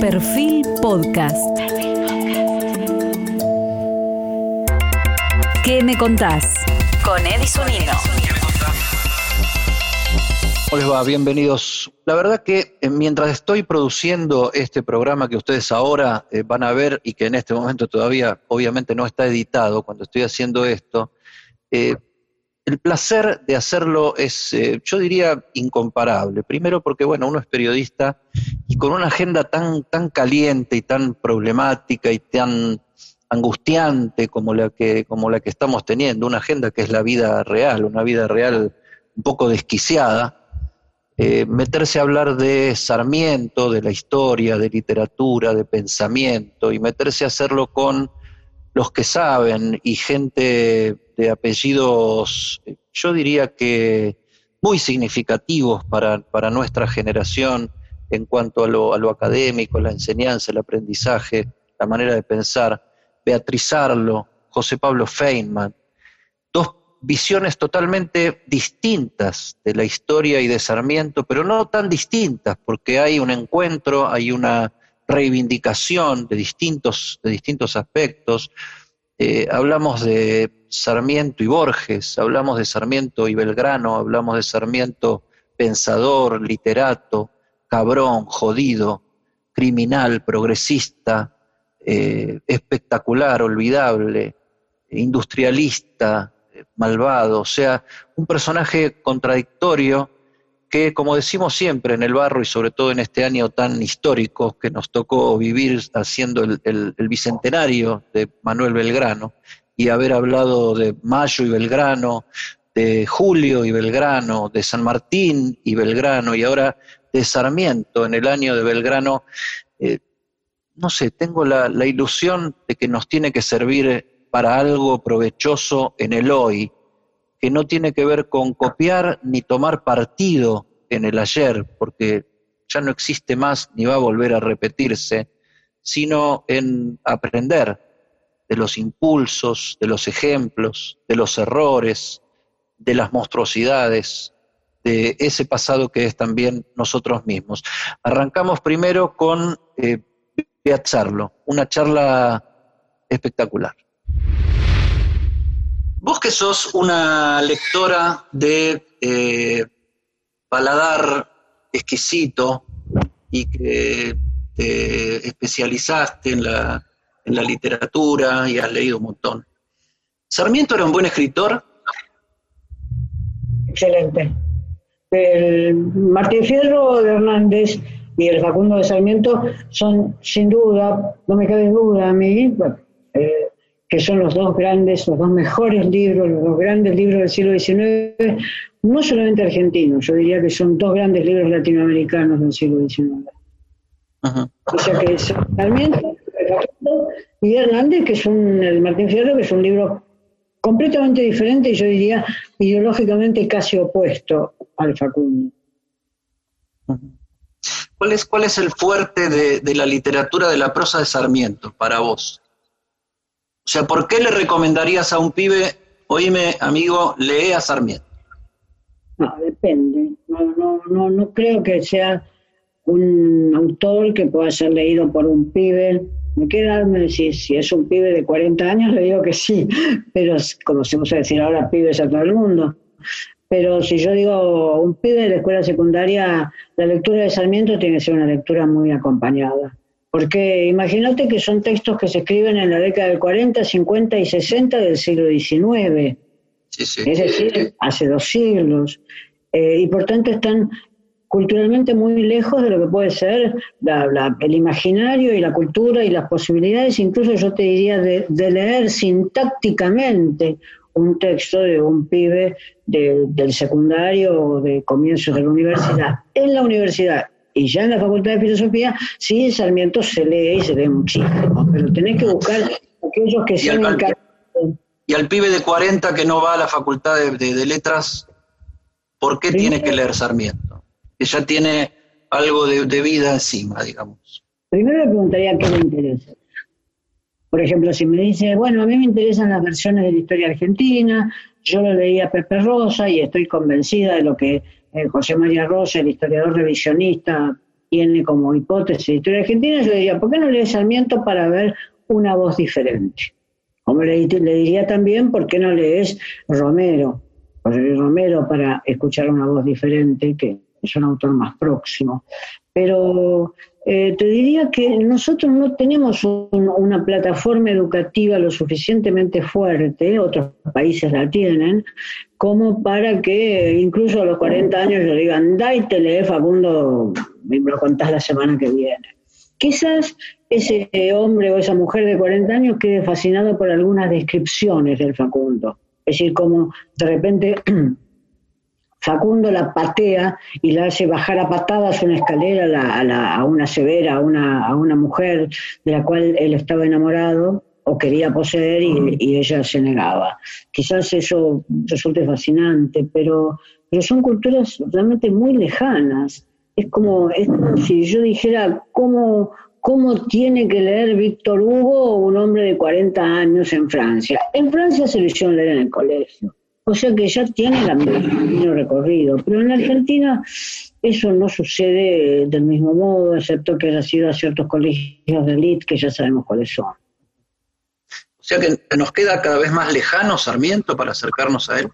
Perfil Podcast. ¿Qué me contás? Con Edison Nino. ¿Cómo les va? Bienvenidos. La verdad que eh, mientras estoy produciendo este programa que ustedes ahora eh, van a ver y que en este momento todavía obviamente no está editado, cuando estoy haciendo esto, eh, el placer de hacerlo es, eh, yo diría, incomparable. Primero porque, bueno, uno es periodista y con una agenda tan, tan caliente y tan problemática y tan angustiante como la, que, como la que estamos teniendo, una agenda que es la vida real, una vida real un poco desquiciada, eh, meterse a hablar de Sarmiento, de la historia, de literatura, de pensamiento, y meterse a hacerlo con los que saben y gente de apellidos, yo diría que muy significativos para, nuestra generación en cuanto a lo, a lo, académico, la enseñanza, el aprendizaje, la manera de pensar. Beatriz Arlo, José Pablo Feynman, dos visiones totalmente distintas de la historia y de Sarmiento, pero no tan distintas, porque hay un encuentro, hay una reivindicación de distintos, de distintos aspectos. Eh, hablamos de Sarmiento y Borges, hablamos de Sarmiento y Belgrano, hablamos de Sarmiento pensador, literato, cabrón, jodido, criminal, progresista, eh, espectacular, olvidable, industrialista, malvado, o sea, un personaje contradictorio que, como decimos siempre en el barro y sobre todo en este año tan histórico que nos tocó vivir haciendo el, bicentenario de Manuel Belgrano y haber hablado de Mayo y Belgrano, de Julio y Belgrano, de San Martín y Belgrano y ahora de Sarmiento en el año de Belgrano, eh, no sé, tengo la, la ilusión de que nos tiene que servir para algo provechoso en el hoy, que no tiene que ver con copiar ni tomar partido en el ayer, porque ya no existe más ni va a volver a repetirse, sino en aprender de los impulsos, de los ejemplos, de los errores, de las monstruosidades, de ese pasado que es también nosotros mismos. Arrancamos primero con eh, Piazzarlo, una charla espectacular. Vos que sos una lectora de eh, paladar exquisito y que te especializaste en la, en la literatura y has leído un montón. ¿Sarmiento era un buen escritor? Excelente. El Martín Fierro de Hernández y el Facundo de Sarmiento son, sin duda, no me cabe duda a mí, eh, que son los dos grandes, los dos mejores libros, los dos grandes libros del siglo XIX, no solamente argentinos, yo diría que son dos grandes libros latinoamericanos del siglo XIX. O sea que es Sarmiento y Hernández, que es un, el Martín Fierro, que es un libro completamente diferente y yo diría ideológicamente casi opuesto al Facundo. ¿Cuál es, cuál es el fuerte de, de la literatura de la prosa de Sarmiento para vos? O sea, ¿por qué le recomendarías a un pibe, oíme, amigo, lee a Sarmiento? No, depende. No, no, no, no creo que sea un autor que pueda ser leído por un pibe. Me queda si es un pibe de 40 años, le digo que sí, pero como se a decir ahora pibes a todo el mundo. Pero si yo digo un pibe de la escuela secundaria, la lectura de Sarmiento tiene que ser una lectura muy acompañada. Porque imagínate que son textos que se escriben en la década del 40, 50 y 60 del siglo XIX. Es decir, hace dos siglos. Eh, y por tanto están culturalmente muy lejos de lo que puede ser el imaginario y la cultura y las posibilidades, incluso yo te diría de, leer sintácticamente un texto de un pibe del secundario o de comienzos de la universidad. En la universidad y ya en la Facultad de Filosofía, sí, Sarmiento se lee y se lee muchísimo, pero tenés que buscar aquellos que sean Y al pibe de 40 que no va a la Facultad de, Letras, ¿por qué tiene que leer Sarmiento? Que ya tiene algo de, vida encima, digamos. Primero le preguntaría qué le interesa. Por ejemplo, si me dice, bueno, a mí me interesan las versiones de la historia argentina, yo lo leí a Pepe Rosa y estoy convencida de lo que José María Rosa, el historiador revisionista tiene como hipótesis de historia argentina, yo diría, ¿por qué no lees Sarmiento para ver una voz diferente? Como le, le diría también, ¿por qué no lees Romero? Romero para escuchar una voz diferente, que es un autor más próximo. Pero eh, te diría que nosotros no tenemos una plataforma educativa lo suficientemente fuerte, otros países la tienen, como para que incluso a los 40 años le digan, da y te lee Facundo, me lo contás la semana que viene. Quizás ese hombre o esa mujer de 40 años quede fascinado por algunas descripciones del Facundo. Es decir, como de repente Facundo la patea y la hace bajar a patadas una escalera a, una severa, a una, a una mujer de la cual él estaba enamorado o quería poseer y, ella se negaba. Quizás eso resulte fascinante, pero, pero son culturas realmente muy lejanas. Es como, es si yo dijera cómo, cómo tiene que leer Víctor Hugo un hombre de 40 años en Francia. En Francia se lo hicieron leer en el colegio. O sea que ya tiene el mismo recorrido. Pero en Argentina eso no sucede del mismo modo, excepto que haya sido a ciertos colegios de élite que ya sabemos cuáles son. O sea que nos queda cada vez más lejano Sarmiento para acercarnos a él.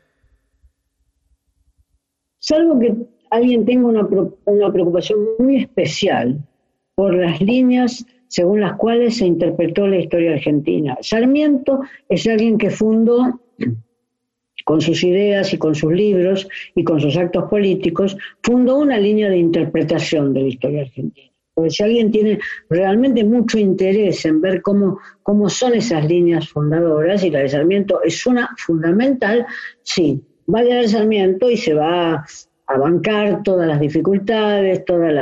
Salvo que alguien tenga una, una preocupación muy especial por las líneas según las cuales se interpretó la historia argentina. Sarmiento es alguien que fundó con sus ideas y con sus libros y con sus actos políticos, fundó una línea de interpretación de la historia argentina. Porque si alguien tiene realmente mucho interés en ver cómo, cómo son esas líneas fundadoras, y la de Sarmiento es una fundamental, sí, vaya a Sarmiento y se va a bancar todas las dificultades, todos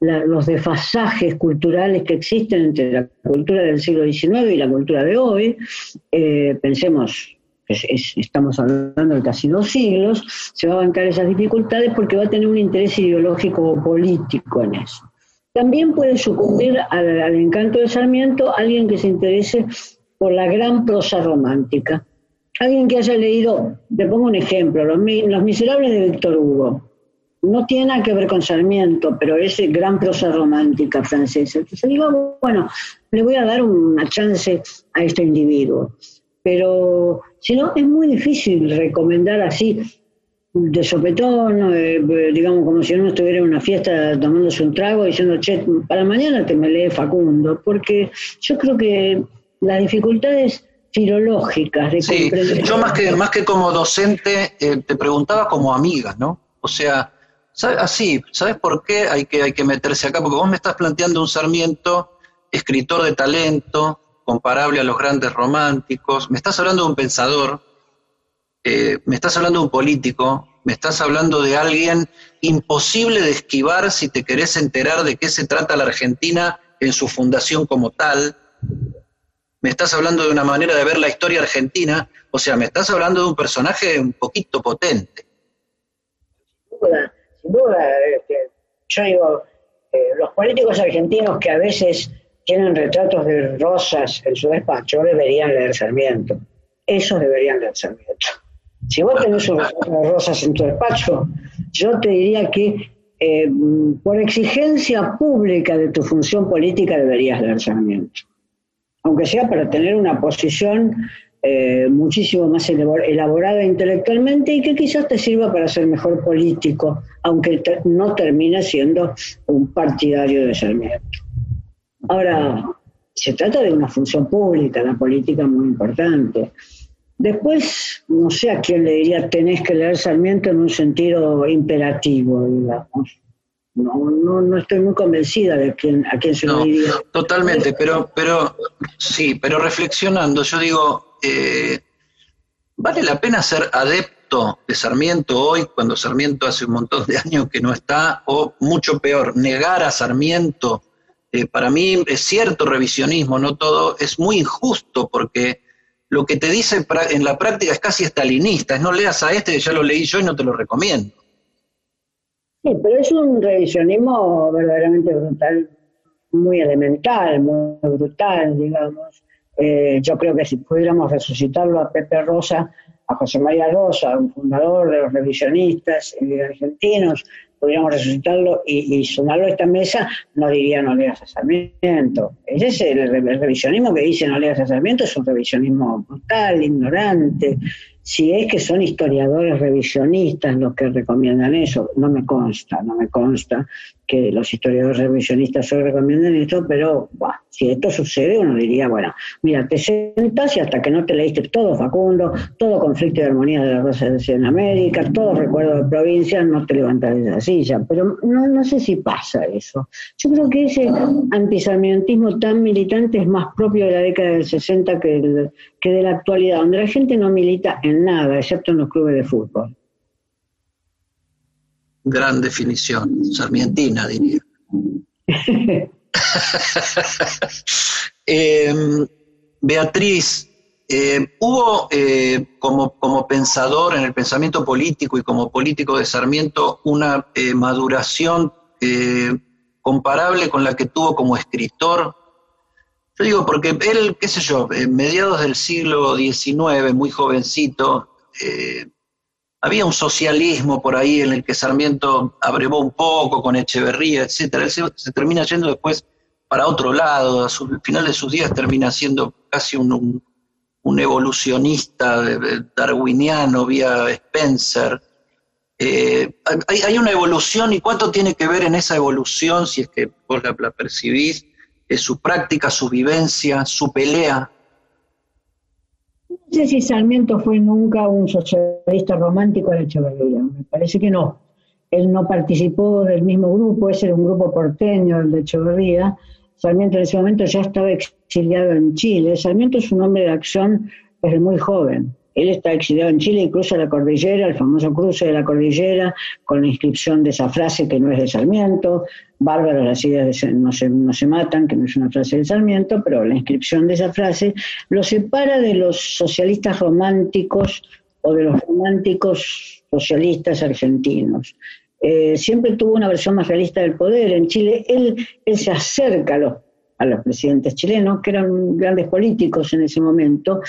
los desfasajes culturales que existen entre la cultura del siglo XIX y la cultura de hoy. Eh, pensemos estamos hablando de casi dos siglos, se va a bancar esas dificultades porque va a tener un interés ideológico o político en eso. También puede sucumbir al, encanto de Sarmiento alguien que se interese por la gran prosa romántica. Alguien que haya leído, te pongo un ejemplo, Los, Miserables de Víctor Hugo. No tiene nada que ver con Sarmiento, pero es gran prosa romántica francesa. Entonces digo, bueno, le voy a dar una chance a este individuo. Pero si no, es muy difícil recomendar así de sopetón, eh, digamos como si uno estuviera en una fiesta tomándose un trago diciendo, che, para mañana te me lee Facundo, porque yo creo que las dificultades filológicas de sí, Yo más que, más que como docente eh, te preguntaba como amiga, ¿no? O sea, así, ¿sabes por qué hay que, hay que meterse acá? Porque vos me estás planteando un Sarmiento, escritor de talento, comparable a los grandes románticos, me estás hablando de un pensador, eh, me estás hablando de un político, me estás hablando de alguien imposible de esquivar si te querés enterar de qué se trata la Argentina en su fundación como tal. Me estás hablando de una manera de ver la historia argentina, o sea, me estás hablando de un personaje un poquito potente. Sin duda, sin duda. Este, yo digo, eh, los políticos argentinos que a veces tienen retratos de rosas en su despacho, deberían leer Sarmiento. Esos deberían leer Sarmiento. Si vos tenés un retrato de rosas en tu despacho, yo te diría que eh, por exigencia pública de tu función política deberías leer Sarmiento. Aunque sea para tener una posición eh, muchísimo más elaborada intelectualmente y que quizás te sirva para ser mejor político, aunque no termine siendo un partidario de Sarmiento. Ahora, se trata de una función pública, la política muy importante. Después, no sé a quién le diría, tenés que leer Sarmiento en un sentido imperativo, digamos. No, no, no estoy muy convencida de quién, a quién se lo diría. Totalmente, pero, pero sí, pero reflexionando, yo digo, eh, ¿vale la pena ser adepto de Sarmiento hoy, cuando Sarmiento hace un montón de años que no está, o mucho peor, negar a Sarmiento eh, para mí es cierto revisionismo, no todo, es muy injusto porque lo que te dice en la práctica es casi estalinista, es no leas a este ya lo leí yo y no te lo recomiendo. Sí, pero es un revisionismo verdaderamente brutal, muy elemental, muy brutal, digamos. Eh, yo creo que si pudiéramos resucitarlo a Pepe Rosa, a José María Rosa, un fundador de los revisionistas eh, argentinos, pudiéramos resucitarlo y, sumarlo a esta mesa, no diría no leas a Sarmiento. Ese es el, revisionismo que dice no leas a Sarmiento, es un revisionismo brutal, ignorante. Si es que son historiadores revisionistas los que recomiendan eso, no me consta, no me consta que los historiadores revisionistas hoy recomienden esto, pero si esto sucede, uno diría, bueno, mira, te sentas y hasta que no te leíste todo Facundo, todo conflicto de armonía de la Rosa de América, todo recuerdo de provincia, no te levantas de esa silla. Pero no, no sé si pasa eso. Yo creo que ese antisarmientismo tan militante es más propio de la década del 60 que, que de la actualidad, donde la gente no milita en nada, excepto en los clubes de fútbol gran definición, sarmientina diría. Em, Beatriz, eh, hubo eh, como, como, pensador en el pensamiento político y como político de Sarmiento una eh, maduración comparable con la que tuvo como escritor. Yo digo, porque él, qué sé yo, en mediados del siglo XIX, muy jovencito, había un socialismo por ahí en el que Sarmiento abrevó un poco con Echeverría, etcétera. Él se, termina yendo después para otro lado, al final de sus días termina siendo casi un, evolucionista darwiniano vía Spencer. Eh, hay, una evolución y cuánto tiene que ver en esa evolución, si es que vos la, percibís, es su práctica, su vivencia, su pelea sé si Sarmiento fue nunca un socialista romántico de Echeverría, me parece que no. Él no participó del mismo grupo, ese era un grupo porteño, el de Echeverría. Sarmiento en ese momento ya estaba exiliado en Chile. Sarmiento es un hombre de acción desde muy joven. Él está exiliado en Chile cruza la cordillera, el famoso cruce de la cordillera, con la inscripción de esa frase que no es de Sarmiento, bárbaro las ideas no, se, no se matan, que no es una frase de Sarmiento, pero la inscripción de esa frase lo separa de los socialistas románticos o de los románticos socialistas argentinos. Eh, siempre tuvo una versión más realista del poder. En Chile él, se acerca a los presidentes chilenos, que eran grandes políticos en ese momento,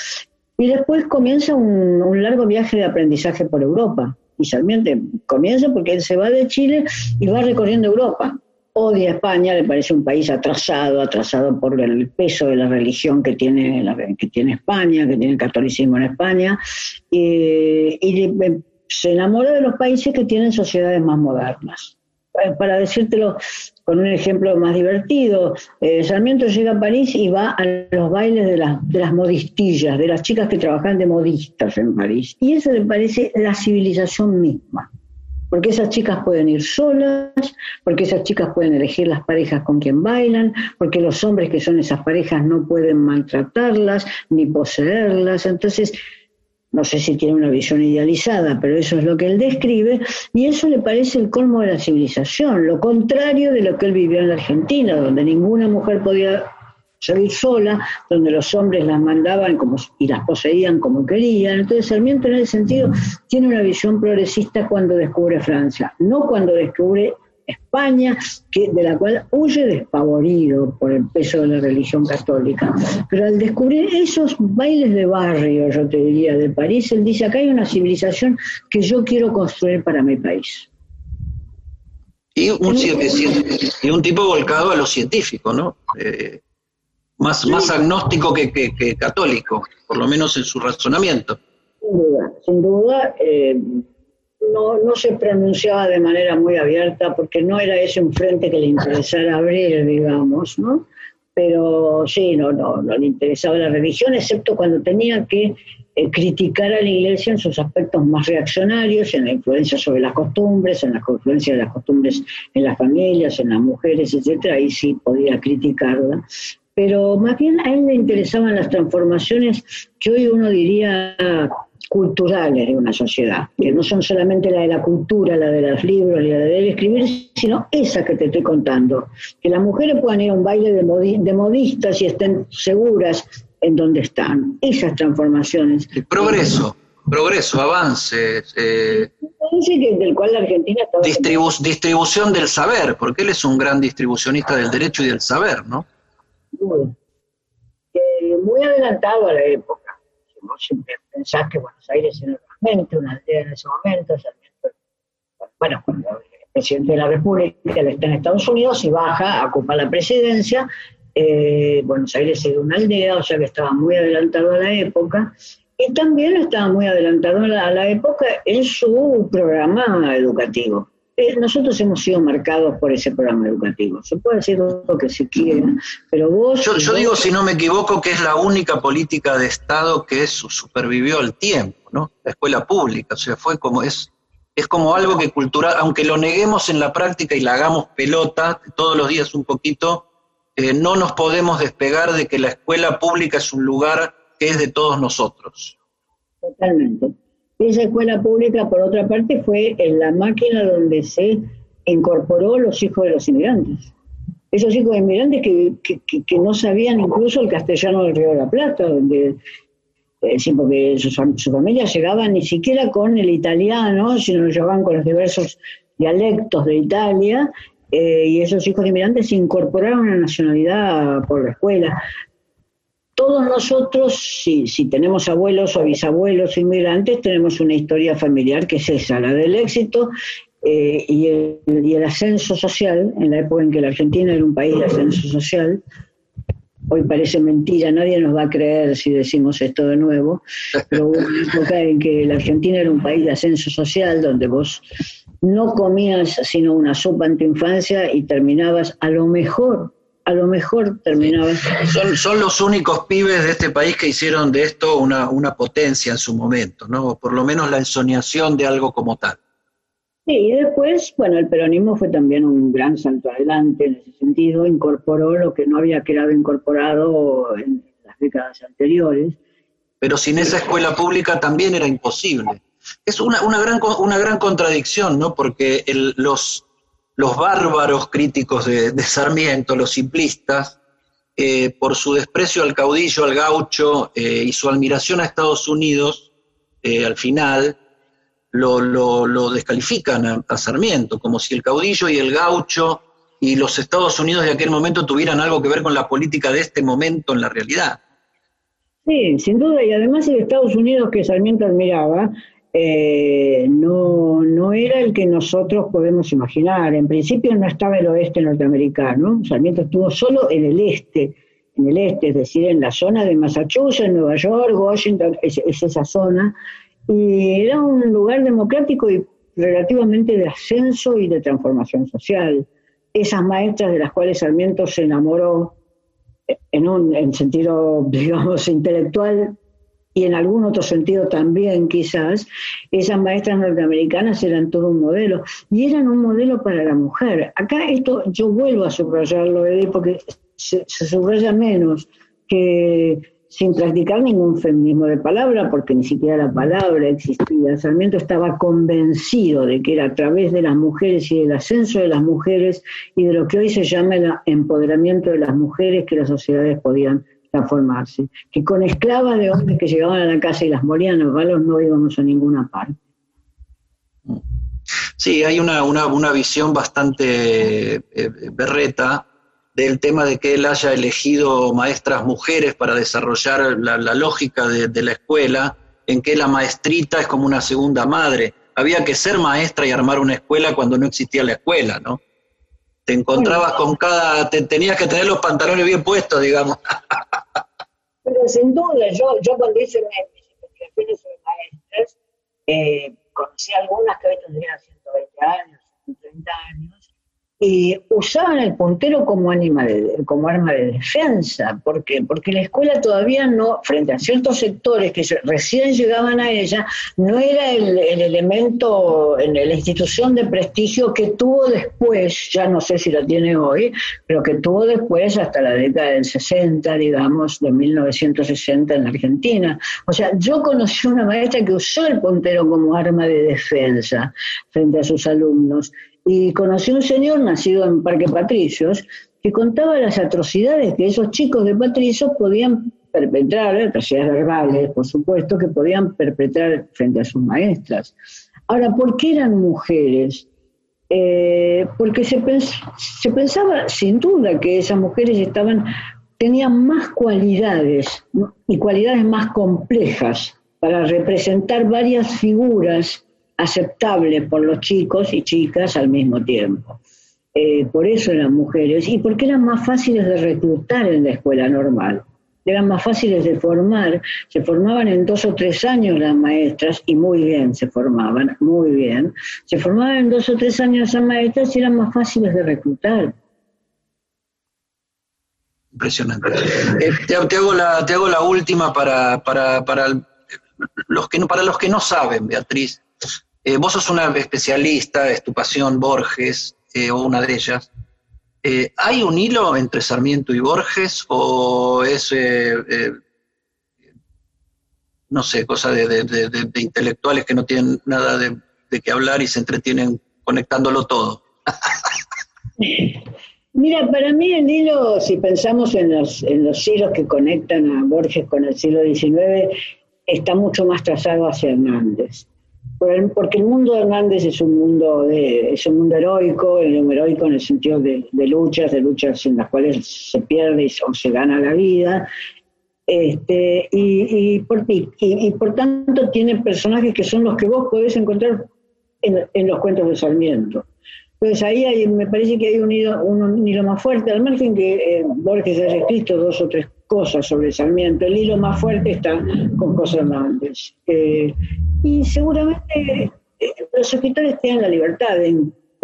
y después comienza un, largo viaje de aprendizaje por Europa. Y Sarmiento comienza porque él se va de Chile y va recorriendo Europa. Odia España, le parece un país atrasado, atrasado por el peso de la religión que tiene, que tiene España, que tiene el catolicismo en España, y, y se enamora de los países que tienen sociedades más modernas. Para decírtelo con un ejemplo más divertido, eh, Sarmiento llega a París y va a los bailes de las, de las modistillas, de las chicas que trabajan de modistas en París. Y eso le parece la civilización misma. Porque esas chicas pueden ir solas, porque esas chicas pueden elegir las parejas con quien bailan, porque los hombres que son esas parejas no pueden maltratarlas ni poseerlas. Entonces, no sé si tiene una visión idealizada, pero eso es lo que él describe, y eso le parece el colmo de la civilización, lo contrario de lo que él vivió en la Argentina, donde ninguna mujer podía salir sola, donde los hombres las mandaban como, y las poseían como querían. Entonces Sarmiento en ese sentido tiene una visión progresista cuando descubre Francia, no cuando descubre España, que, de la cual huye despavorido por el peso de la religión católica. Pero al descubrir esos bailes de barrio, yo te diría, de París, él dice, acá hay una civilización que yo quiero construir para mi país. Y un, y un tipo volcado a lo científico, ¿no? Eh, más, más agnóstico que, católico, por lo menos en su razonamiento. Sin duda, sin duda. Eh, no, no se pronunciaba de manera muy abierta porque no era ese un frente que le interesara abrir, digamos, ¿no? Pero sí, no, no, no le interesaba la religión, excepto cuando tenía que eh, criticar a la iglesia en sus aspectos más reaccionarios, en la influencia sobre las costumbres, en la influencia de las costumbres en las familias, en las mujeres, etcétera, ahí sí podía criticarla. Pero más bien a él le interesaban las transformaciones que hoy uno diría culturales de una sociedad, que no son solamente la de la cultura, la de los libros, la de escribir, sino esa que te estoy contando. Que las mujeres puedan ir a un baile de, modistas y estén seguras en donde están. Esas transformaciones. El progreso, progreso, avance. Eh, del cual la Argentina distribución del saber, porque él es un gran distribucionista del derecho y del saber, ¿no? Muy, eh, muy adelantado a la época siempre pensás que Buenos Aires era realmente una aldea en ese momento, bueno, cuando presidente de la República, está en Estados Unidos y baja a ocupar la presidencia. Eh, Buenos Aires era una aldea, o sea que estaba muy adelantado a la época. Y también estaba muy adelantado a la época en su programa educativo. Eh, nosotros hemos sido marcados por ese programa educativo. Se puede decir lo que se quiera, pero vos... Yo, digo, si no me equivoco, que es la única política de Estado que supervivió al tiempo, ¿no? La escuela pública, o sea, fue como es... Es como algo que cultural, aunque lo neguemos en la práctica y la hagamos pelota todos los días un poquito, eh, no nos podemos despegar de que la escuela pública es un lugar que es de todos nosotros. Totalmente. Esa escuela pública, por otra parte, fue en la máquina donde se incorporó los hijos de los inmigrantes. Esos hijos de inmigrantes que, no sabían incluso el castellano del Río de la Plata, eh, porque sus, familias llegaban ni siquiera con el italiano, sino lo llevaban con los diversos dialectos de Italia, eh, y esos hijos de inmigrantes incorporaron la nacionalidad por la escuela todos nosotros, si, tenemos abuelos o bisabuelos inmigrantes, tenemos una historia familiar que es esa, la del éxito eh, y, el, y, el, ascenso social, en la época en que la Argentina era un país de ascenso social. Hoy parece mentira, nadie nos va a creer si decimos esto de nuevo, pero hubo una época en que la Argentina era un país de ascenso social, donde vos no comías sino una sopa en tu infancia y terminabas a lo mejor a lo mejor terminaba. Son, son los únicos pibes de este país que hicieron de esto una, una potencia en su momento, ¿no? por lo menos la ensoñación de algo como tal. Sí, y después, bueno, el peronismo fue también un gran salto adelante en ese sentido, incorporó lo que no había quedado incorporado en las décadas anteriores. Pero sin esa escuela pública también era imposible. Es una, una, gran, una gran contradicción, ¿no? Porque el, los, los bárbaros críticos de, Sarmiento, los simplistas, eh, por su desprecio al caudillo, al gaucho eh, y su admiración a Estados Unidos, eh, al final lo, descalifican a, a, Sarmiento, como si el caudillo y el gaucho y los Estados Unidos de aquel momento tuvieran algo que ver con la política de este momento en la realidad. Sí, sin duda, y además el Estados Unidos que Sarmiento admiraba eh, no, no era el que nosotros podemos imaginar. En principio no estaba el oeste norteamericano, Sarmiento estuvo solo en el este, en el este, es decir, en la zona de Massachusetts, Nueva York, Washington, es, esa zona, y era un lugar democrático y relativamente de ascenso y de transformación social. Esas maestras de las cuales Sarmiento se enamoró en un en sentido, digamos, intelectual, y en algún otro sentido también quizás, esas maestras norteamericanas eran todo un modelo y eran un modelo para la mujer. Acá esto yo vuelvo a subrayarlo, porque se, se subraya menos que sin practicar ningún feminismo de palabra, porque ni siquiera la palabra existía. Sarmiento estaba convencido de que era a través de las mujeres y del ascenso de las mujeres y de lo que hoy se llama el empoderamiento de las mujeres que las sociedades podían transformarse, que con esclavas de hombres que llegaban a la casa y las morían los balos no íbamos a ninguna parte. Sí, hay una, una, visión bastante eh, berreta del tema de que él haya elegido maestras mujeres para desarrollar la, lógica de, la escuela, en que la maestrita es como una segunda madre. Había que ser maestra y armar una escuela cuando no existía la escuela, ¿no? Te encontrabas con cada, te, tenías que tener los pantalones bien puestos, digamos. Pero sin duda, yo, yo cuando hice mis investigaciones sobre maestras, eh, conocí algunas que hoy tendrían 120 años, 130 años, y usaban el puntero como, como arma de defensa. ¿Por qué? Porque la escuela todavía no, frente a ciertos sectores que recién llegaban a ella, no era el, elemento, en la institución de prestigio que tuvo después, ya no sé si lo tiene hoy, pero que tuvo después hasta la década del 60, digamos, de 1960 en Argentina. O sea, yo conocí una maestra que usó el puntero como arma de defensa frente a sus alumnos y conocí un señor nacido en Parque Patricios que contaba las atrocidades que esos chicos de Patricios podían perpetrar, atrocidades verbales, por supuesto, que podían perpetrar frente a sus maestras. Ahora, ¿por qué eran mujeres? Eh, porque se, se pensaba sin duda que esas mujeres estaban, tenían más cualidades y cualidades más complejas para representar varias figuras aceptable por los chicos y chicas al mismo tiempo. Eh, por eso eran mujeres y porque eran más fáciles de reclutar en la escuela normal. Eran más fáciles de formar, se formaban en dos o tres años las maestras y muy bien se formaban, muy bien. Se formaban en dos o tres años las maestras y eran más fáciles de reclutar. Impresionante. Eh, te, hago la, te hago la última para, para, los que, para los que no saben, Beatriz. Eh, vos sos una especialista, es tu pasión, Borges, eh, o una de ellas. ¿Hay un hilo entre Sarmiento y Borges o es, no sé, cosa de, de, intelectuales que no tienen nada de, de qué hablar y se entretienen conectándolo todo? Mira, para mí el hilo, si pensamos en los, en los hilos que conectan a Borges con el siglo XIX, está mucho más trazado hacia Hernández. Porque el mundo de Hernández es un mundo, de, es un mundo heroico, heroico en el sentido de, luchas, de luchas en las cuales se pierde o se gana la vida, este, y, por, y, por tanto tiene personajes que son los que vos podés encontrar en, los cuentos de Sarmiento. Entonces ahí me parece que hay un hilo, un hilo más fuerte, al margen que eh, Borges haya escrito dos o tres cosas sobre Sarmiento, el hilo más fuerte está con cosas Hernández. Eh, y seguramente eh, los escritores tienen la libertad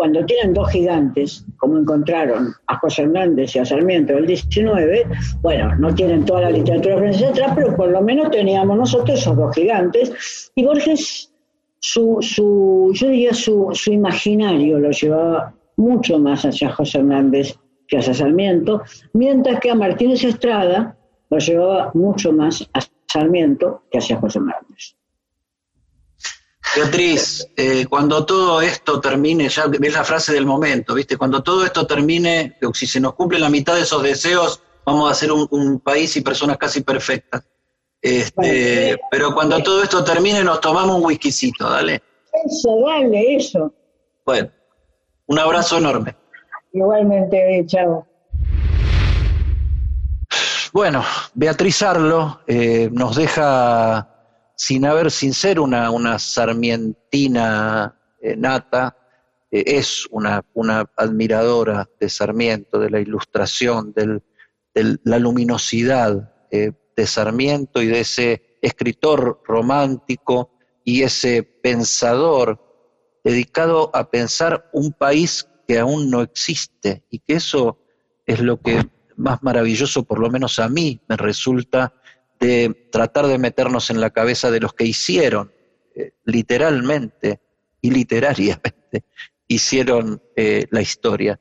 cuando tienen dos gigantes, como encontraron a José Hernández y a Sarmiento del 19, bueno, no tienen toda la literatura francesa atrás, pero por lo menos teníamos nosotros esos dos gigantes. Y Borges su, su, yo diría su, su imaginario lo llevaba mucho más hacia José Hernández que hacia Sarmiento, mientras que a Martínez Estrada lo llevaba mucho más a Sarmiento que hacia José Hernández. Beatriz, eh, cuando todo esto termine, ya ves la frase del momento, ¿viste? Cuando todo esto termine, si se nos cumple la mitad de esos deseos, vamos a ser un, un país y personas casi perfectas. Este, pero cuando todo esto termine nos tomamos un whiskycito, dale. Eso, dale, eso. Bueno, un abrazo enorme. Igualmente, chao. Bueno, Beatriz Arlo eh, nos deja sin haber, sin ser una, una sarmientina eh, nata, eh, es una, una admiradora de Sarmiento, de la ilustración, de la luminosidad de Sarmiento y de ese escritor romántico y ese pensador dedicado a pensar un país que aún no existe y que eso es lo que más maravilloso, por lo menos a mí, me resulta de tratar de meternos en la cabeza de los que hicieron eh, literalmente y literariamente hicieron eh, la historia.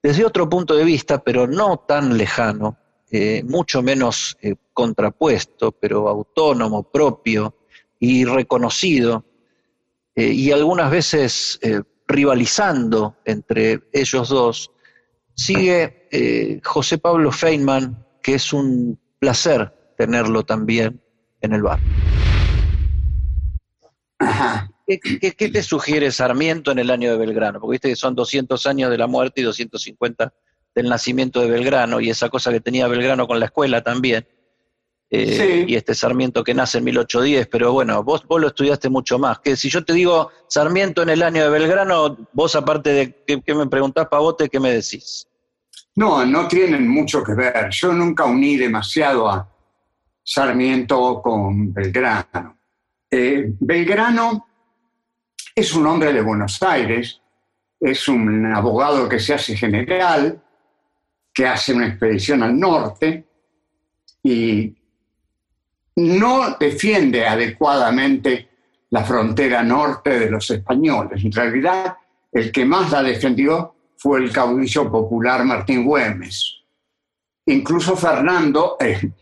Desde otro punto de vista, pero no tan lejano, eh, mucho menos contrapuesto, pero autónomo, propio y reconocido, y algunas veces rivalizando entre ellos dos, sigue José Pablo Feynman, que es un placer tenerlo también en el bar. ¿Qué, qué, te sugiere Sarmiento en el año de Belgrano? Porque viste que son 200 años de la muerte y 250 del nacimiento de Belgrano y esa cosa que tenía Belgrano con la escuela también. Eh, y este Sarmiento que nace en 1810, pero bueno, vos, vos lo estudiaste mucho más. Que si yo te digo Sarmiento en el año de Belgrano, vos aparte de que, me preguntás pavote, ¿qué me decís? No, no tienen mucho que ver. Yo nunca uní demasiado a Sarmiento con Belgrano. Eh, Belgrano es un hombre de Buenos Aires, es un abogado que se hace general, que hace una expedición al norte y no defiende adecuadamente la frontera norte de los españoles. En realidad, el que más la defendió fue el caudillo popular Martín Güemes. Incluso Fernando eh,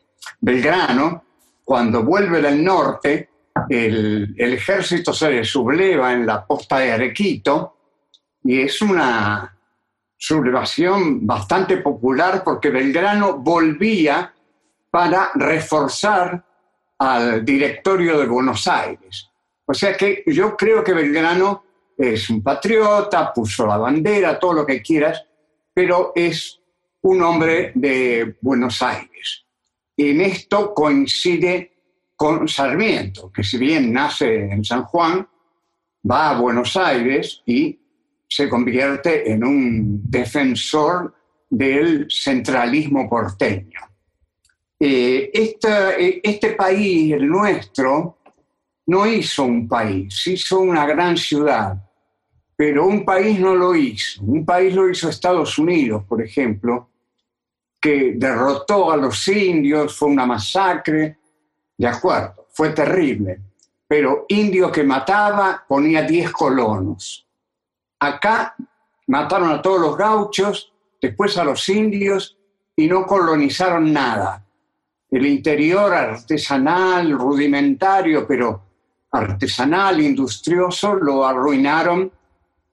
Belgrano, cuando vuelve del norte, el, el, ejército se le subleva en la posta de Arequito y es una sublevación bastante popular porque Belgrano volvía para reforzar al directorio de Buenos Aires. O sea que yo creo que Belgrano es un patriota, puso la bandera, todo lo que quieras, pero es un hombre de Buenos Aires. En esto coincide con Sarmiento, que si bien nace en San Juan, va a Buenos Aires y se convierte en un defensor del centralismo porteño. Eh, eh, este país, el nuestro, no hizo un país, hizo una gran ciudad, pero un país no lo hizo. Un país lo hizo Estados Unidos, por ejemplo, que derrotó a los indios, fue una masacre, de acuerdo, fue terrible, pero indio que mataba ponía 10 colonos. Acá mataron a todos los gauchos, después a los indios y no colonizaron nada. El interior artesanal, rudimentario, pero artesanal, industrioso, lo arruinaron.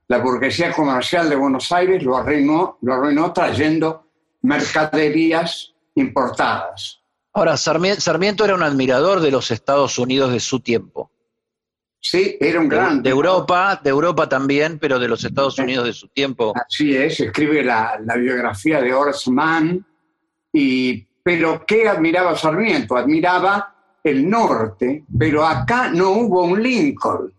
La burguesía comercial de Buenos Aires lo arruinó, lo arruinó trayendo mercaderías importadas. Ahora, Sarmiento era un admirador de los Estados Unidos de su tiempo. Sí, era un gran... De Europa, de Europa también, pero de los Estados Unidos de su tiempo. Así es, escribe la, biografía de Horace Mann, y, pero ¿qué admiraba Sarmiento? Admiraba el norte, pero acá no hubo un Lincoln,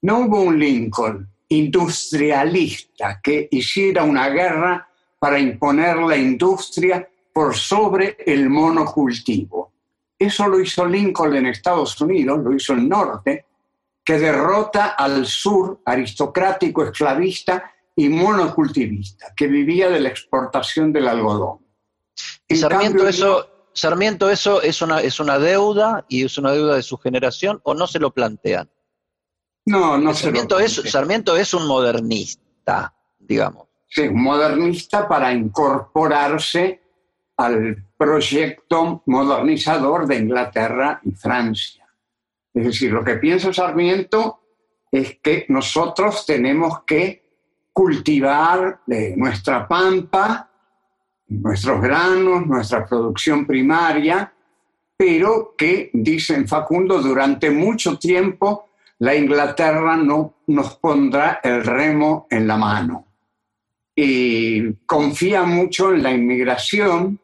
no hubo un Lincoln industrialista que hiciera una guerra para imponer la industria por sobre el monocultivo. Eso lo hizo Lincoln en Estados Unidos, lo hizo el norte, que derrota al sur aristocrático, esclavista y monocultivista, que vivía de la exportación del algodón. Y Sarmiento, eso, Sarmiento, eso es una, es una deuda y es una deuda de su generación o no se lo plantean. No, no Sarmiento se es, Sarmiento es un modernista, digamos. Sí, modernista para incorporarse al proyecto modernizador de Inglaterra y Francia. Es decir, lo que piensa Sarmiento es que nosotros tenemos que cultivar nuestra pampa, nuestros granos, nuestra producción primaria, pero que, dicen Facundo, durante mucho tiempo la Inglaterra no nos pondrá el remo en la mano. Y confía mucho en la inmigración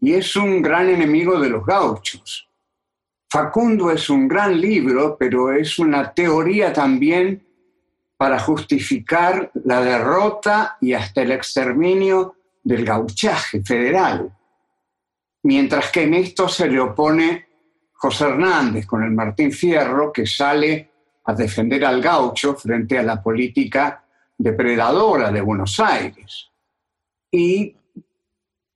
y es un gran enemigo de los gauchos. Facundo es un gran libro, pero es una teoría también para justificar la derrota y hasta el exterminio del gauchaje federal. Mientras que en esto se le opone José Hernández con el Martín Fierro, que sale a defender al gaucho frente a la política depredadora de Buenos Aires. Y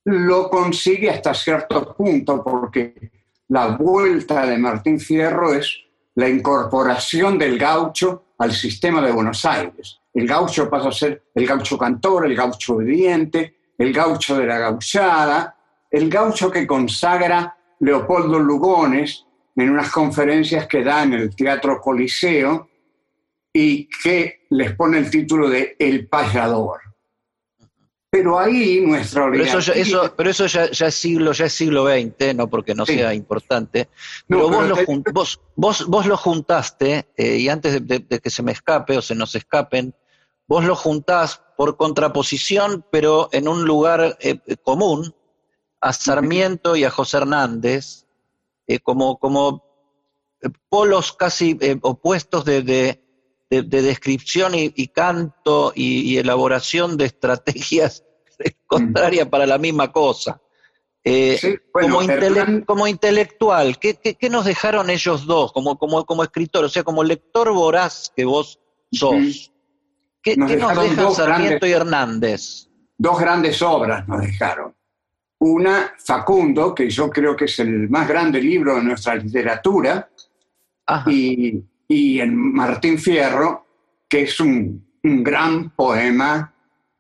lo consigue hasta cierto punto porque la vuelta de Martín Fierro es la incorporación del gaucho al sistema de Buenos Aires. El gaucho pasa a ser el gaucho cantor, el gaucho obediente, el gaucho de la gauchada, el gaucho que consagra Leopoldo Lugones en unas conferencias que da en el Teatro Coliseo y que les pone el título de El Payador. Pero ahí nuestra Pero eso, ya, eso, pero eso ya, es siglo, ya es siglo XX, no porque no sea importante. Pero, vos, lo vos, vos, vos, lo juntaste, eh, y antes de, que se me escape o se nos escapen, vos lo juntás por contraposición, pero en un lugar eh, común, a Sarmiento y a José Hernández, eh, como, como polos casi opuestos de, de, descripción y, canto y, elaboración de estrategias contrarias para la misma cosa. Eh, como, intelectual, ¿qué, nos dejaron ellos dos como, como, como escritor? O sea, como lector voraz que vos sos. ¿Qué nos, dejan Sarmiento y Hernández? Dos grandes obras nos dejaron. Una, Facundo, que yo creo que es el más grande libro de nuestra literatura, y y en Martín Fierro, que es un, gran poema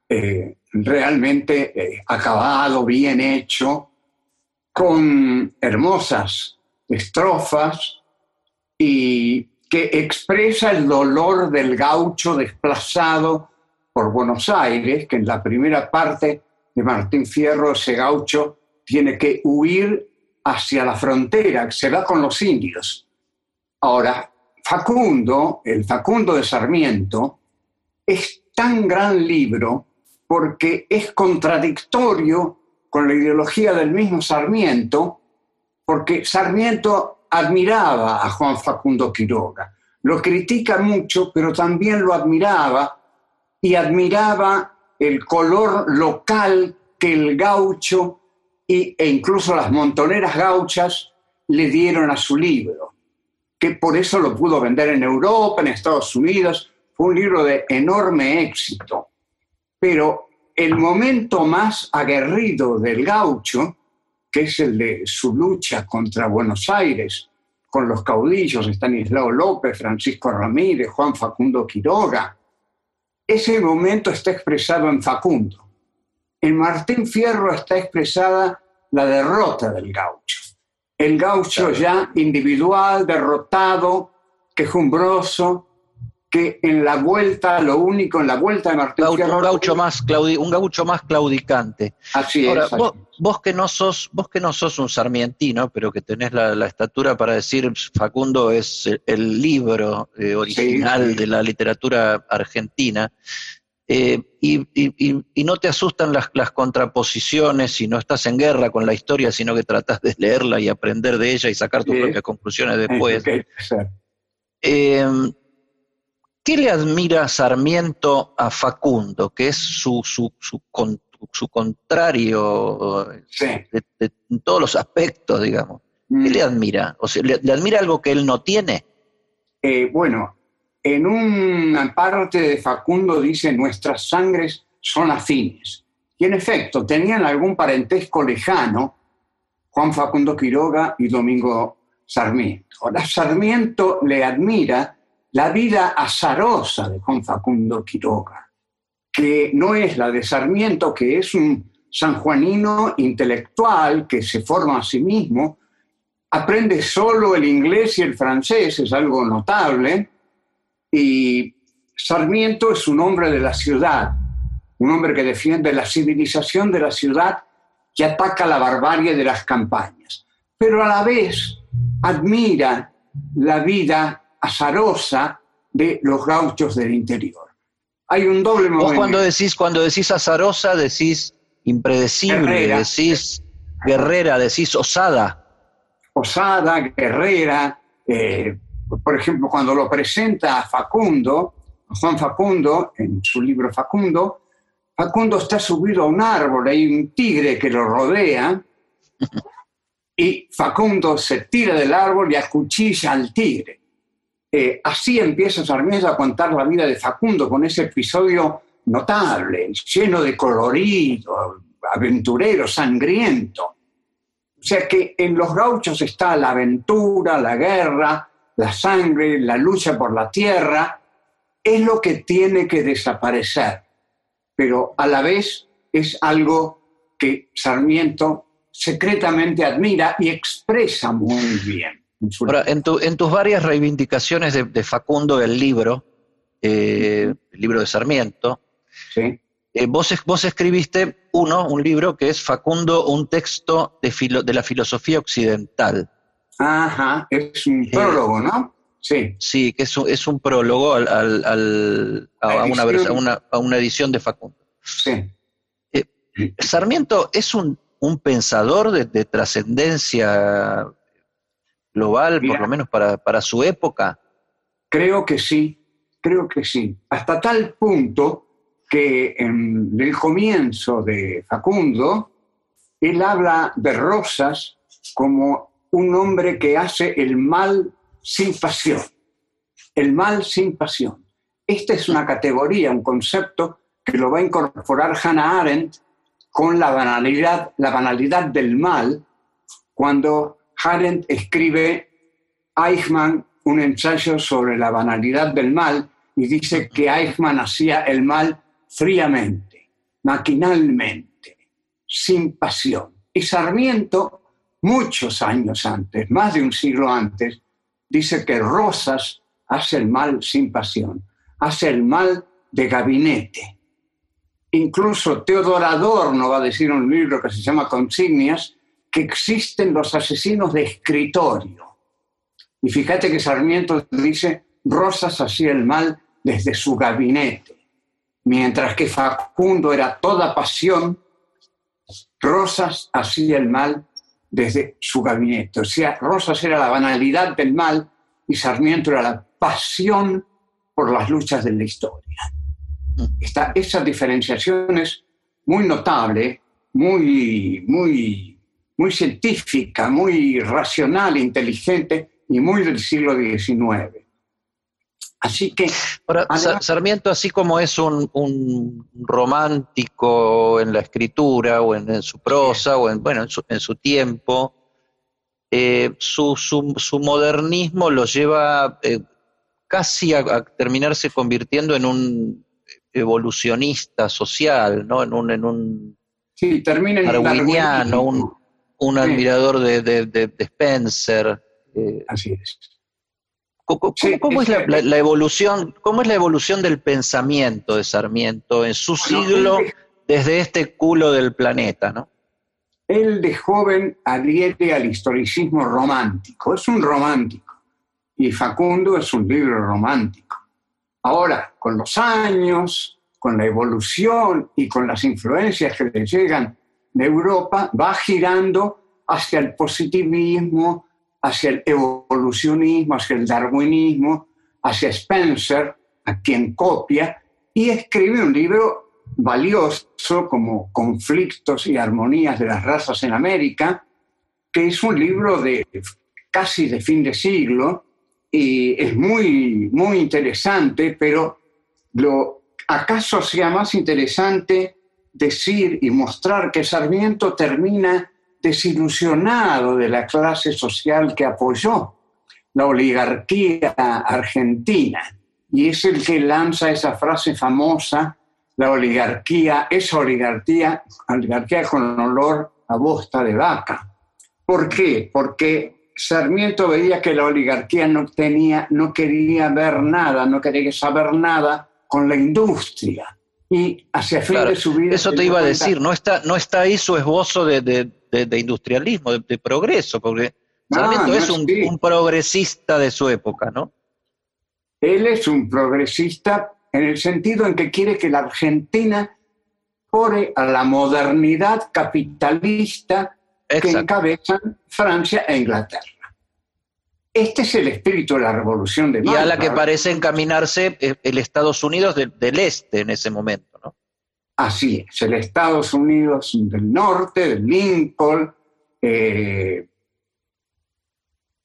eh, realmente eh, acabado, bien hecho, con hermosas estrofas y que expresa el dolor del gaucho desplazado por Buenos Aires, que en la primera parte de Martín Fierro ese gaucho tiene que huir hacia la frontera, se va con los indios. Ahora, Facundo, el Facundo de Sarmiento, es tan gran libro porque es contradictorio con la ideología del mismo Sarmiento, porque Sarmiento admiraba a Juan Facundo Quiroga, lo critica mucho, pero también lo admiraba y admiraba el color local que el gaucho y, e incluso las montoneras gauchas le dieron a su libro, que por eso lo pudo vender en Europa, en Estados Unidos. Fue un libro de enorme éxito. Pero el momento más aguerrido del gaucho, que es el de su lucha contra Buenos Aires, con los caudillos Estanislao López, Francisco Ramírez, Juan Facundo Quiroga, ese momento está expresado en Facundo. En Martín Fierro está expresada la derrota del gaucho. El gaucho ya individual, derrotado, quejumbroso, que en la vuelta, lo único, en la vuelta de Martín Fierro... Un gaucho más, un gaucho más claudicante. Así es. Vos, que no sos, vos que no sos un sarmientino, pero que tenés la, estatura para decir Facundo es el, libro eh, original de la literatura argentina, eh, y, no te asustan las, las, contraposiciones si no estás en guerra con la historia, sino que tratas de leerla y aprender de ella y sacar tus propias conclusiones después. Eh, ¿Qué le admira Sarmiento a Facundo, que es su, su, su, contrario en todos los aspectos, digamos? ¿Qué mm. le admira? O sea, ¿le, admira algo que él no tiene? Eh, bueno, en una parte de Facundo dice, nuestras sangres son afines. Y en efecto, tenían algún parentesco lejano Juan Facundo Quiroga y Domingo Sarmiento. Ahora, Sarmiento le admira la vida azarosa de Juan Facundo Quiroga, que no es la de Sarmiento, que es un sanjuanino intelectual que se forma a sí mismo, aprende solo el inglés y el francés, es algo notable, y Sarmiento es un hombre de la ciudad, un hombre que defiende la civilización de la ciudad y ataca la barbarie de las campañas, pero a la vez admira la vida azarosa de los gauchos del interior. Hay un doble momento. cuando decís, cuando decís azarosa, decís impredecible, decís guerrera, decís osada. Osada, guerrera, eh, por ejemplo, cuando lo presenta a Facundo, Juan Facundo, en su libro Facundo, Facundo está subido a un árbol, hay un tigre que lo rodea, y Facundo se tira del árbol y acuchilla al tigre. Eh, así empieza Sarmiento a contar la vida de Facundo con ese episodio notable, lleno de colorido, aventurero, sangriento. O sea que en los gauchos está la aventura, la guerra, la sangre, la lucha por la tierra, es lo que tiene que desaparecer, pero a la vez es algo que Sarmiento secretamente admira y expresa muy bien. En, en, tus varias reivindicaciones de, Facundo el libro, eh, el libro de Sarmiento, eh, vos, vos, escribiste uno, un libro que es Facundo, un texto de, de la filosofía occidental. Ajá, es un prólogo, ¿no? Sí. Sí, que es un, es un prólogo al, al, a, una a, una, edición de Facundo. Sí. Eh, Sarmiento es un, un pensador de, trascendencia global, por lo menos para, para su época. Creo que sí, creo que sí. Hasta tal punto que en el comienzo de Facundo, él habla de Rosas como un hombre que hace el mal sin pasión. El mal sin pasión. Esta es una categoría, un concepto que lo va a incorporar Hannah Arendt con la banalidad, la banalidad del mal, cuando Arendt escribe Eichmann un ensayo sobre la banalidad del mal y dice que Eichmann hacía el mal fríamente, maquinalmente, sin pasión. Y Sarmiento muchos años antes, más de un siglo antes, dice que Rosas hace el mal sin pasión, hace el mal de gabinete. Incluso Teodor Adorno va a decir en un libro que se llama Consignias que existen los asesinos de escritorio. Y fíjate que Sarmiento dice, Rosas hacía el mal desde su gabinete, mientras que Facundo era toda pasión, Rosas hacía el mal desde su gabinete. Sea, Rosas era la banalidad del mal y Sarmiento era la pasión por las luchas de la historia. Esta, esa diferenciación es muy notable, muy, muy, muy científica, muy racional, inteligente y muy del siglo XIX. Así que... Ahora, además- Sarmiento, así como es un, un romántico en la escritura o en, en su prosa o en, bueno, en su, en su tiempo, eh, su, su- su modernismo lo lleva eh, casi a, a terminarse convirtiendo en un evolucionista social, ¿no? En un, en un sí, termina en darwiniano, un, un Sí. admirador de, de- de- de Spencer. eh, Así es. ¿Cómo, cómo- Sí, cómo es la, la- la evolución, cómo es la evolución del pensamiento de Sarmiento en su siglo desde este culo del planeta, ¿no? Él de joven adhiere al historicismo romántico, es un romántico, y Facundo es un libro romántico. Ahora, con los años, con la evolución y con las influencias que le llegan de Europa, va girando hacia el positivismo, hacia el evolucionismo, hacia el darwinismo, hacia Spencer, a quien copia, y escribe un libro valioso como Conflictos y Armonías de las Razas en América, que es un libro de casi de fin de siglo y es muy, muy interesante, pero lo, ¿acaso sea más interesante decir y mostrar que Sarmiento termina desilusionado de la clase social que apoyó, la oligarquía argentina? Y es el que lanza esa frase famosa, la oligarquía, esa oligarquía, oligarquía con olor a bosta de vaca. ¿Por qué? Porque Sarmiento veía que la oligarquía no, tenía, no quería ver nada, no quería saber nada con la industria. Y hacia fin Claro, de su vida... Eso te iba a decir, no está, no está ahí su esbozo de, de- de- de industrialismo, de, de progreso, porque No, Sarmiento no es un, sí. un progresista de su época, ¿no? Él es un progresista en el sentido en que quiere que la Argentina ore a la modernidad capitalista que encabezan Francia e Inglaterra. Este es el espíritu de la revolución de Y a la que parece encaminarse eh, el Estados Unidos de- del Este en ese momento. Así es, el Estados Unidos del Norte, de Lincoln, eh,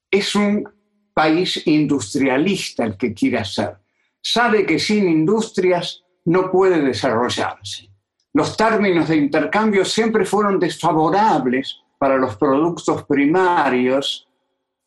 es un país industrialista el que quiere hacer. Sabe que sin industrias no puede desarrollarse. Los términos de intercambio siempre fueron desfavorables para los productos primarios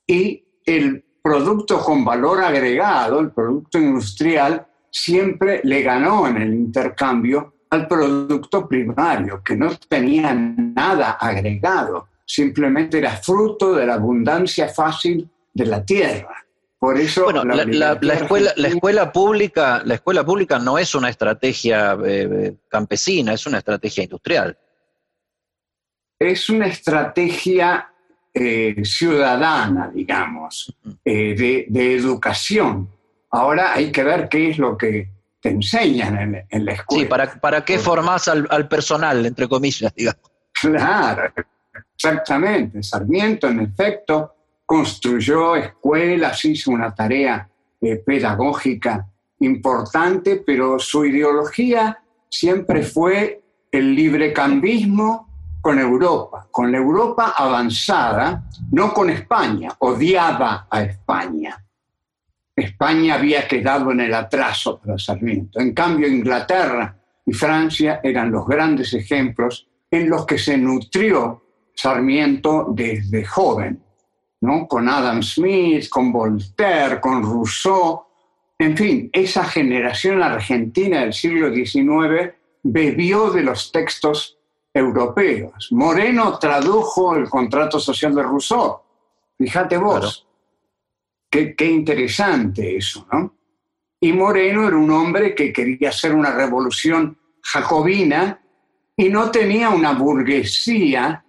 y el producto con valor agregado, el producto industrial, siempre le ganó en el intercambio al producto primario, que no tenía nada agregado, simplemente era fruto de la abundancia fácil de la tierra. Por eso Bueno, la, la- oligarquía la escuela, la escuela pública, la escuela pública no es una estrategia eh, eh, campesina, es una estrategia industrial. es una estrategia eh, ciudadana, digamos, eh, de, de educación. Ahora hay que ver qué es lo que te enseñan en, en la escuela. Sí, ¿para, para qué formás al, al personal, entre comillas, digamos? Claro, exactamente. Sarmiento, en efecto, construyó escuelas, hizo una tarea eh, pedagógica importante, pero su ideología siempre fue el librecambismo con Europa, con la Europa avanzada, no con España, odiaba a España. España había quedado en el atraso para Sarmiento. En cambio, Inglaterra y Francia eran los grandes ejemplos en los que se nutrió Sarmiento desde joven, ¿no? con Adam Smith, con Voltaire, con Rousseau. En fin, esa generación argentina del siglo XIX bebió de los textos europeos. Moreno tradujo el contrato social de Rousseau. Fíjate vos. Qué, qué interesante eso, ¿no? Y Moreno era un hombre que quería hacer una revolución jacobina y no tenía una burguesía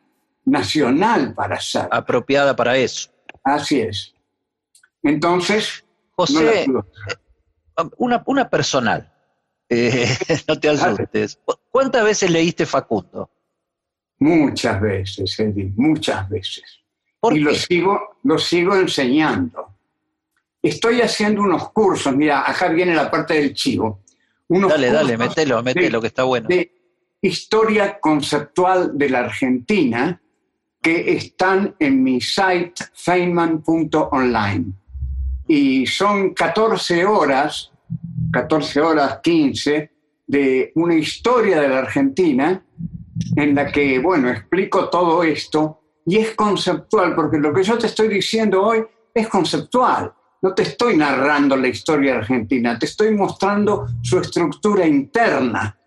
nacional para hacer. Apropiada para eso. Así es. Entonces, no José, pudo. una, una personal, eh, no te asustes. ¿Cu- ¿Cuántas veces leíste Facundo? muchas veces, Eddie, muchas veces. ¿Por y lo qué? sigo, lo sigo enseñando. Estoy haciendo unos cursos, mira, acá viene la parte del chivo. dale, dale, mételo, mételo, que está bueno. De historia conceptual de la Argentina que están en mi site feynman.online. Y son 14 horas, 14 horas 15, de una historia de la Argentina en la que, bueno, explico todo esto y es conceptual, porque lo que yo te estoy diciendo hoy es conceptual. No te estoy narrando la historia argentina, te estoy mostrando su estructura interna.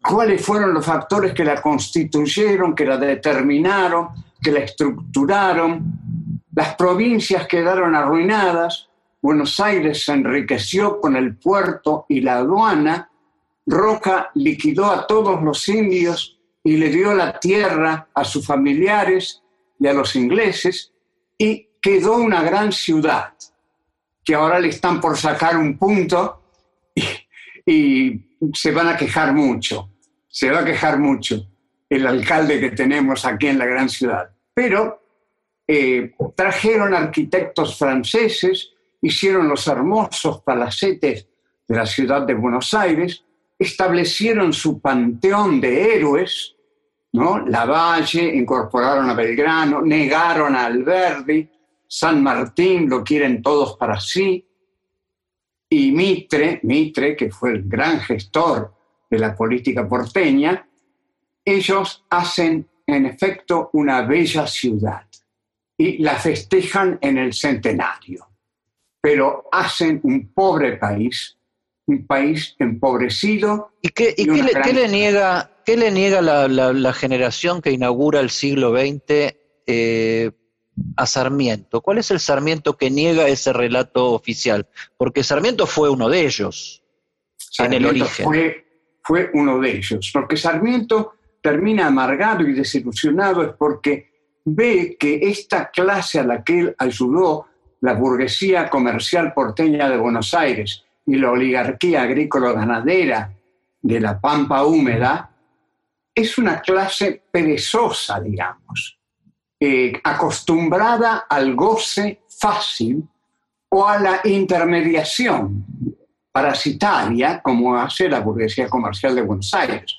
¿Cuáles fueron los factores que la constituyeron, que la determinaron, que la estructuraron? Las provincias quedaron arruinadas, Buenos Aires se enriqueció con el puerto y la aduana, Roca liquidó a todos los indios y le dio la tierra a sus familiares y a los ingleses y quedó una gran ciudad que ahora le están por sacar un punto y, se van a quejar mucho, se va a quejar mucho el alcalde que tenemos aquí en la gran ciudad. Pero eh, trajeron arquitectos franceses, hicieron los hermosos palacetes de la ciudad de Buenos Aires, establecieron su panteón de héroes, ¿no? Lavalle, incorporaron a Belgrano, negaron a Alberdi, San Martín lo quieren todos para sí, y Mitre, Mitre, que fue el gran gestor de la política porteña, ellos hacen en efecto una bella ciudad y la festejan en el centenario, pero hacen un pobre país, un país empobrecido. ¿Y qué, le, niega, qué le niega la, generación que inaugura el siglo XX? Eh, a Sarmiento? ¿Cuál es el Sarmiento que niega ese relato oficial? Porque Sarmiento fue uno de ellos en el origen. Fue, fue uno de ellos, porque Sarmiento termina amargado y desilusionado es porque ve que esta clase a la que él ayudó, la burguesía comercial porteña de Buenos Aires y la oligarquía agrícola-ganadera de la Pampa Húmeda, es una clase perezosa, digamos eh, acostumbrada al goce fácil o a la intermediación parasitaria, como hace la burguesía comercial de Buenos Aires,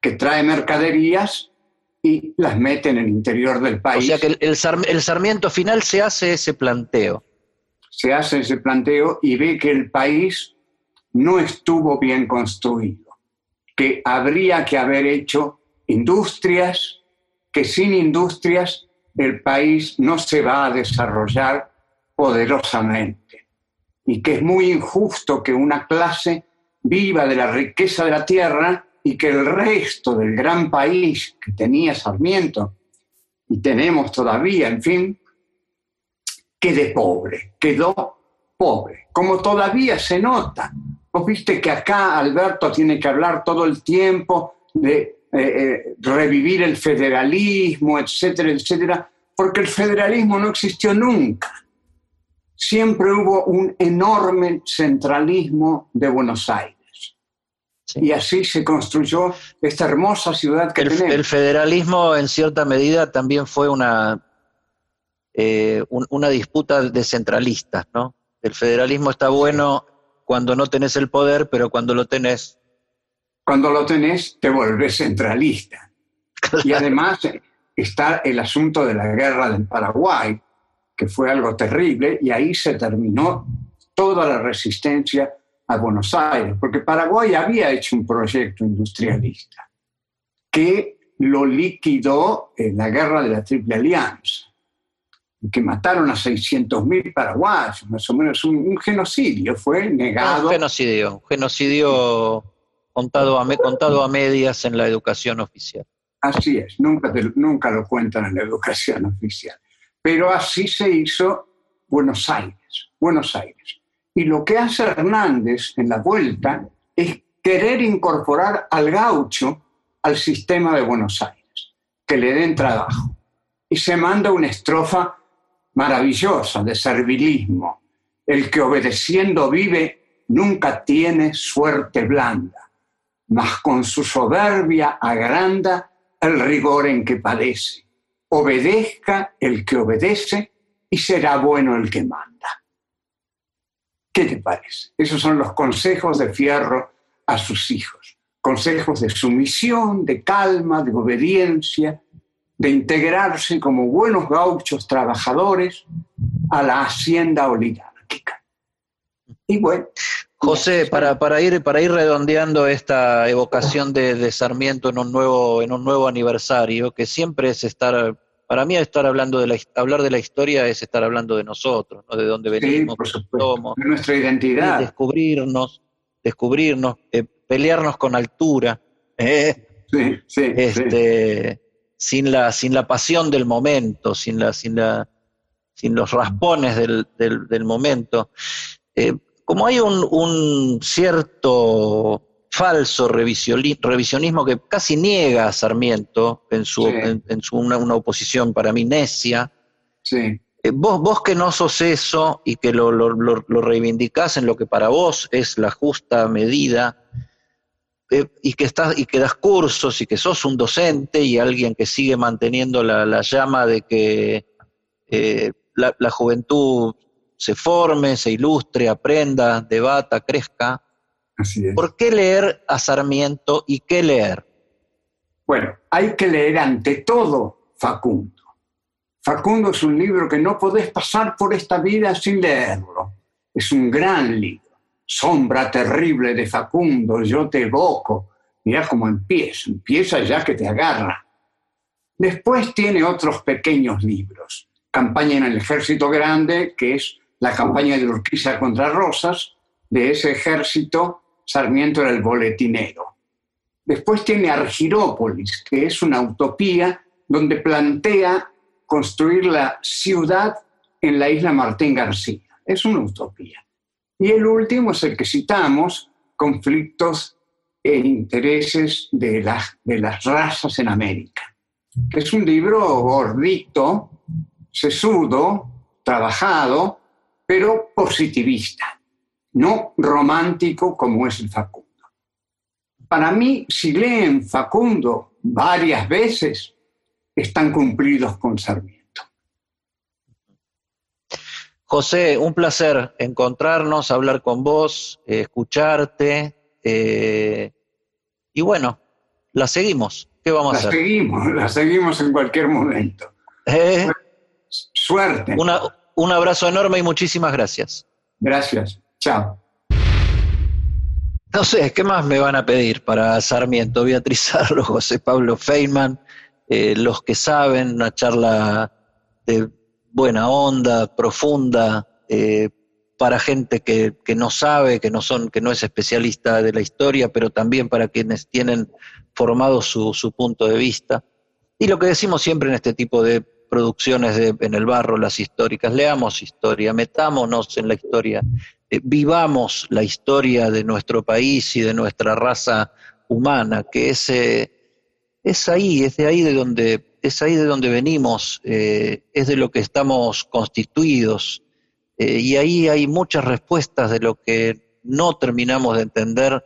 que trae mercaderías y las mete en el interior del país. O sea que el, el Sarmiento final se hace ese planteo. Se hace ese planteo y ve que el país no estuvo bien construido, que habría que haber hecho industrias, que sin industrias el país no se va a desarrollar poderosamente y que es muy injusto que una clase viva de la riqueza de la tierra y que el resto del gran país que tenía Sarmiento y tenemos todavía, en fin, quede pobre, quedó pobre, como todavía se nota. Vos viste que acá Alberto tiene que hablar todo el tiempo de eh, eh, revivir el federalismo, etcétera, etcétera, porque el federalismo no existió nunca. Siempre hubo un enorme centralismo de Buenos Aires. Y así se construyó esta hermosa ciudad que el, tenemos. El federalismo, en cierta medida, también fue una, eh, una disputa de centralistas, ¿no? El federalismo está bueno cuando no tenés el poder, pero cuando lo tenés cuando lo tenés, te volvés centralista. Y además está el asunto de la guerra del Paraguay, que fue algo terrible, y ahí se terminó toda la resistencia a Buenos Aires, porque Paraguay había hecho un proyecto industrialista que lo liquidó en la guerra de la Triple Alianza, que mataron a 600.000 paraguayos, más o menos un, genocidio, fue negado. Un genocidio, un genocidio contado a, contado a medias en la educación oficial. Así es, nunca, nunca lo cuentan en la educación oficial. Pero así se hizo Buenos Aires, Buenos Aires. Y lo que hace Hernández en la vuelta es querer incorporar al gaucho al sistema de Buenos Aires, que le den trabajo. Y se manda una estrofa maravillosa de servilismo. El que obedeciendo vive nunca tiene suerte blanda mas con su soberbia agranda el rigor en que padece. Obedezca el que obedece y será bueno el que manda. ¿Qué te parece? Esos son los consejos de Fierro a sus hijos. Consejos de sumisión, de calma, de obediencia, de integrarse como buenos gauchos trabajadores a la hacienda oligárquica. Y bueno. José, para, para, ir, para ir redondeando esta evocación de, Sarmiento en un, nuevo, en un nuevo aniversario, que siempre es estar, para mí estar hablando de la, hablar de la historia es estar hablando de nosotros, ¿no? de dónde venimos, somos, de nuestra identidad. Descubrirnos, descubrirnos, eh, pelearnos con altura. ¿eh? Sí, sí, este, sin la, sin la pasión del momento, sin, la, sin, la, sin los raspones del, del, momento. Eh, como hay un, un cierto falso revisionismo que casi niega a Sarmiento en su, en, su una, oposición para mí necia. Sí. Eh, vos, vos que no sos eso y que lo, lo, lo, lo, reivindicás en lo que para vos es la justa medida, eh, y que estás y que das cursos y que sos un docente y alguien que sigue manteniendo la, llama de que eh, la, juventud se forme, se ilustre, aprenda, debata, crezca. ¿Por qué leer a Sarmiento y qué leer? Bueno, hay que leer ante todo Facundo. Facundo es un libro que no podés pasar por esta vida sin leerlo. Es un gran libro sombra terrible de Facundo, yo te evoco. Mira cómo empieza, empieza ya que te agarra. Después tiene otros pequeños libros. Campaña en el Ejército Grande, que es la campaña de Urquiza contra Rosas. De ese ejército, Sarmiento era el boletinero. Después tiene Argirópolis, que es una utopía donde plantea construir la ciudad en la isla Martín García. Es una utopía. Y el último es el que citamos, conflictos e intereses de las, de las razas en América, es un libro gordito, sesudo, trabajado, pero positivista, no romántico como es el Facundo. Para mí, si leen Facundo varias veces, están cumplidos con Sarmiento. José, un placer encontrarnos, hablar con vos, escucharte. Eh, y bueno, la seguimos. ¿Qué vamos a hacer? La seguimos, la seguimos en cualquier momento. Eh, Suerte. Un abrazo enorme y muchísimas gracias. Gracias. Chao. No sé, ¿qué más me van a pedir para Sarmiento? Beatriz Arlo, José Pablo Feynman, los que saben, una charla de buena onda, profunda, eh, para gente que, no sabe, que no, son, que no es especialista de la historia, pero también para quienes tienen formado su, punto de vista. Y lo que decimos siempre en este tipo de producciones de, en el barro, las históricas, leamos historia, metámonos en la historia, eh, vivamos la historia de nuestro país y de nuestra raza humana, que es, eh, es ahí, es de ahí de donde es ahí de donde venimos, eh, es de lo que estamos constituidos, y ahí hay muchas respuestas de lo que no terminamos de entender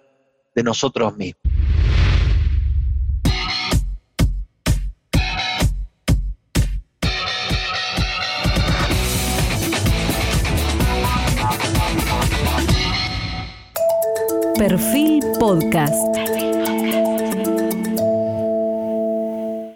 de nosotros mismos. Perfil Podcast.